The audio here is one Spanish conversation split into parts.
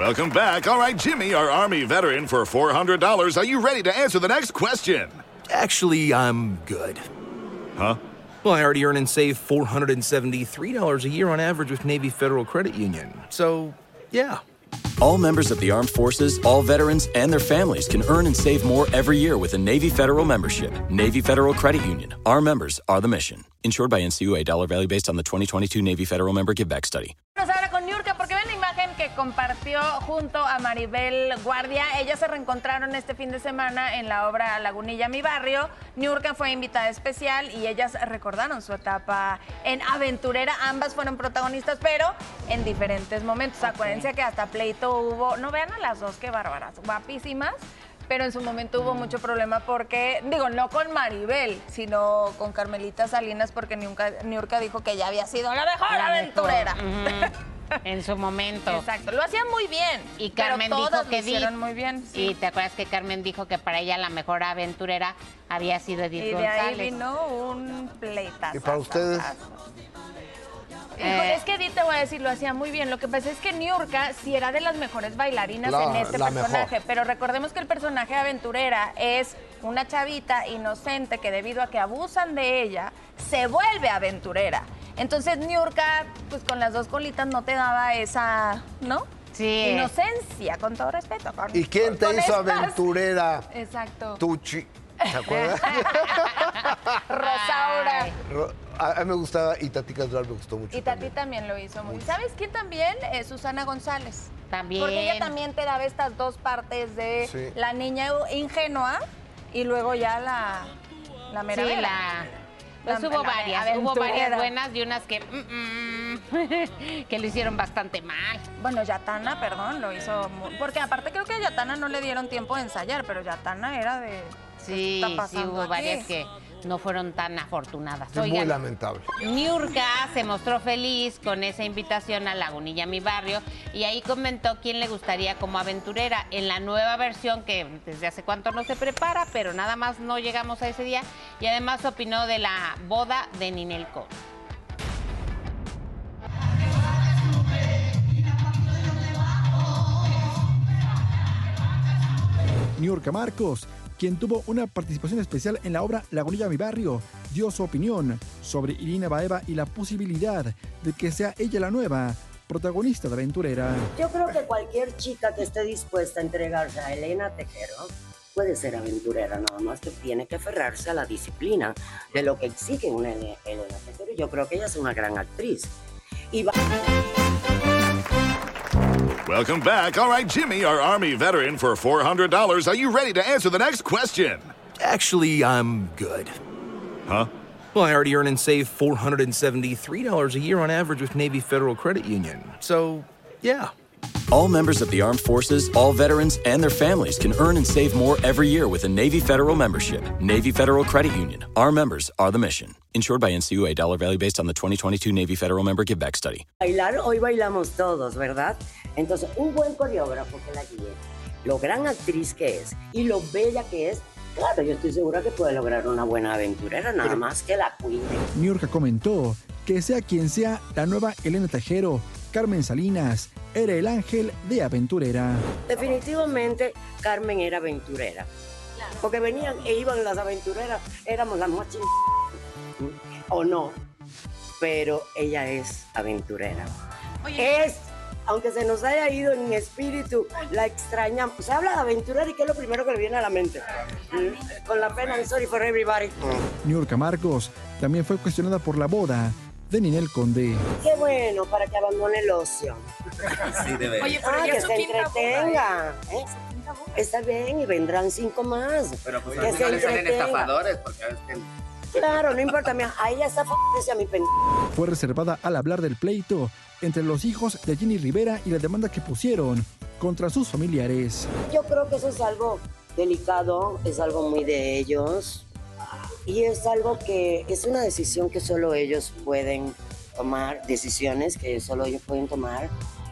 Welcome back. All right, Jimmy, our Army veteran, for $400. Are you ready to answer the next question? Actually, I'm good. Huh? Well, I already earn and save $473 a year on average with Navy Federal Credit Union. So, yeah. All members of the armed forces, all veterans, and their families can earn and save more every year with a Navy Federal membership. Navy Federal Credit Union. Our members are the mission. Insured by NCUA. Dollar value based on the 2022 Navy Federal Member Giveback Study. Que compartió junto a Maribel Guardia. Ellas se reencontraron este fin de semana en la obra Lagunilla Mi Barrio. Niurka fue invitada especial y ellas recordaron su etapa en aventurera. Ambas fueron protagonistas, pero en diferentes momentos. Acuérdense que hasta pleito hubo. No vean a las dos, qué bárbaras, guapísimas. Pero en su momento hubo mucho problema porque, digo, no con Maribel, sino con Carmelita Salinas, porque Niurka, Niurka dijo que ella había sido la mejor La aventurera. mejor. En su momento. Exacto, lo hacían muy bien. Y pero Carmen todas dijo lo que hicieron Edith- muy bien. Y te acuerdas que Carmen dijo que para ella la mejor aventurera había sido Edith Y de ahí González. vino un pleitazo. ¿Y para ustedes? Híjole, es que Edith, te voy a decir, lo hacía muy bien. Lo que pasa es que Niurka sí era de las mejores bailarinas La- en este personaje. mejor. Pero recordemos que el personaje aventurera es una chavita inocente que debido a que abusan de ella, se vuelve aventurera. Entonces Niurka, pues con las dos colitas no te daba esa, ¿no? Sí. Inocencia, con todo respeto. con- ¿Y quién te hizo estas- aventurera? Exacto. Tuchi. ¿Se acuerdas? Rosaura. Ro- a, a mí me gustaba y Tati Casual me gustó mucho. Y Tati también. también lo hizo muy. ¿Sabes quién también? Eh, Susana González. También. Porque ella también te daba estas dos partes de Sí. la niña ingenua y luego ya la, la mera Sí, la... Pues La- hubo la varias, hubo varias buenas y unas que, mm, mm, que lo hicieron bastante mal. Bueno, Yatana, perdón, lo hizo muy- Porque aparte creo que a Yatana no le dieron tiempo de ensayar, pero Yatana era de... Sí, está sí pasando hubo aquí? varias que no fueron tan afortunadas. Es muy lamentable. Niurka se mostró feliz con esa invitación a Lagunilla Mi Barrio y ahí comentó quién le gustaría como aventurera en la nueva versión que desde hace cuánto no se prepara, pero nada más no llegamos a ese día y además opinó de la boda de Ninel Conde. Niurka Marcos, quien tuvo una participación especial en la obra Lagunilla Mi Barrio, dio su opinión sobre Irina Baeva y la posibilidad de que sea ella la nueva protagonista de Aventurera. Yo creo que cualquier chica que esté dispuesta a entregarse a Elena Tejero puede ser aventurera, nada más que tiene que aferrarse a la disciplina de lo que exige una Ele- Elena Tejero. Yo creo que ella es una gran actriz. Y va- Welcome back. All right, Jimmy, our Army veteran, for $400. Are you ready to answer the next question? Actually, I'm good. Huh? Well, I already earn and save $473 a year on average with Navy Federal Credit Union. So, yeah. All members of the armed forces, all veterans, and their families can earn and save more every year with a Navy Federal membership. Navy Federal Credit Union. Our members are the mission. Insured by NCUA. Dollar value based on the 2022 Navy Federal Member Give Back Study. bailar, hoy bailamos todos, ¿verdad? Entonces, un buen coreógrafo que la guíe, lo gran actriz que es y lo bella que es, claro, yo estoy segura que puede lograr una buena aventurera, nada más que la cuide. Niurka comentó que sea quien sea la nueva Elena Tejero, Carmen Salinas era el ángel de Aventurera. Definitivamente Carmen era aventurera. Porque venían e iban las aventureras, éramos las más ching... O no, pero ella es aventurera. Es, aunque se nos haya ido en espíritu, la extrañamos. Se habla de aventurera y ¿qué es lo primero que le viene a la mente? Mm, Con la pena, I'm sorry for everybody. Niurka Marcos también fue cuestionada por la boda de Ninel Conde. Qué bueno para que abandone el ocio. Oye, Ah, que se entretenga. ¿eh? Está bien, y vendrán cinco más. Pero pues Que se salen entretenga. estafadores, porque a veces Claro, no importa, mira, ahí ya está f a mi pendejo. Fue reservada al hablar del pleito entre los hijos de Jenny Rivera y la demanda que pusieron contra sus familiares. Yo creo que eso es algo delicado, es algo muy de ellos y es algo que es una decisión que solo ellos pueden tomar, decisiones que solo ellos pueden tomar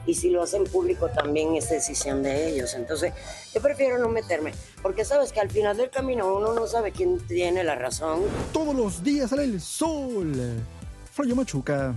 y si lo hacen público también es decisión de ellos. Entonces yo prefiero no meterme porque sabes que al final del camino uno no sabe quién tiene la razón. Todos los días sale el sol. Flayo Machuca.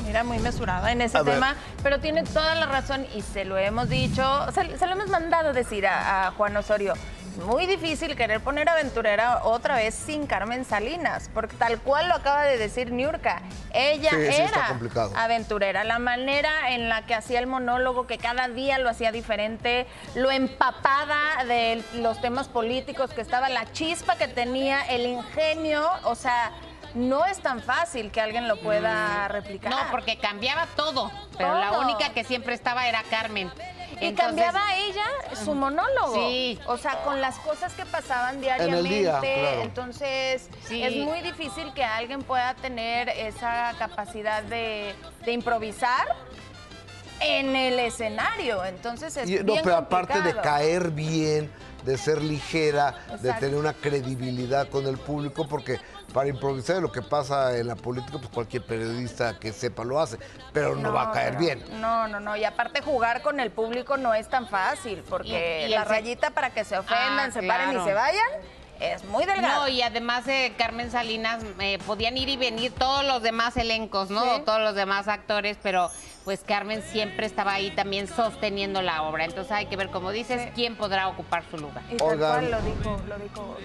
manera muy mesurada en ese A ver. tema, pero tiene toda la razón y se lo hemos dicho, se, se lo hemos mandado decir a, a Juan Osorio. Muy difícil querer poner aventurera otra vez sin Carmen Salinas, porque tal cual lo acaba de decir Niurka. Ella Sí, era aventurera. La manera en la que hacía el monólogo, que cada día lo hacía diferente, lo empapada de los temas políticos que estaba, la chispa que tenía, el ingenio, o sea, no es tan fácil que alguien lo pueda replicar. No, porque cambiaba todo, pero la única que siempre estaba era Carmen. Y cambiaba ella su monólogo. Sí. O sea, con las cosas que pasaban el diariamente. día, claro. Entonces, Sí. es muy difícil que alguien pueda tener esa capacidad de, de improvisar en el escenario. Entonces, es Y- no, pero aparte de caer bien, de ser ligera, de tener una credibilidad con el público, porque para improvisar lo que pasa en la política, pues cualquier periodista que sepa lo hace, pero no, va a caer bien. No, no, no. Y aparte jugar con el público no es tan fácil, porque Y- y la rayita para que se ofendan, Ah, se paren y se vayan, es muy delgada. No, y además de Carmen Salinas eh, podían ir y venir todos los demás elencos, ¿no? Sí. Todos los demás actores, pero pues Carmen siempre estaba ahí también sosteniendo la obra. Entonces hay que ver, como dices, Sí. quién podrá ocupar su lugar. Y tal cual lo dijo, lo dijo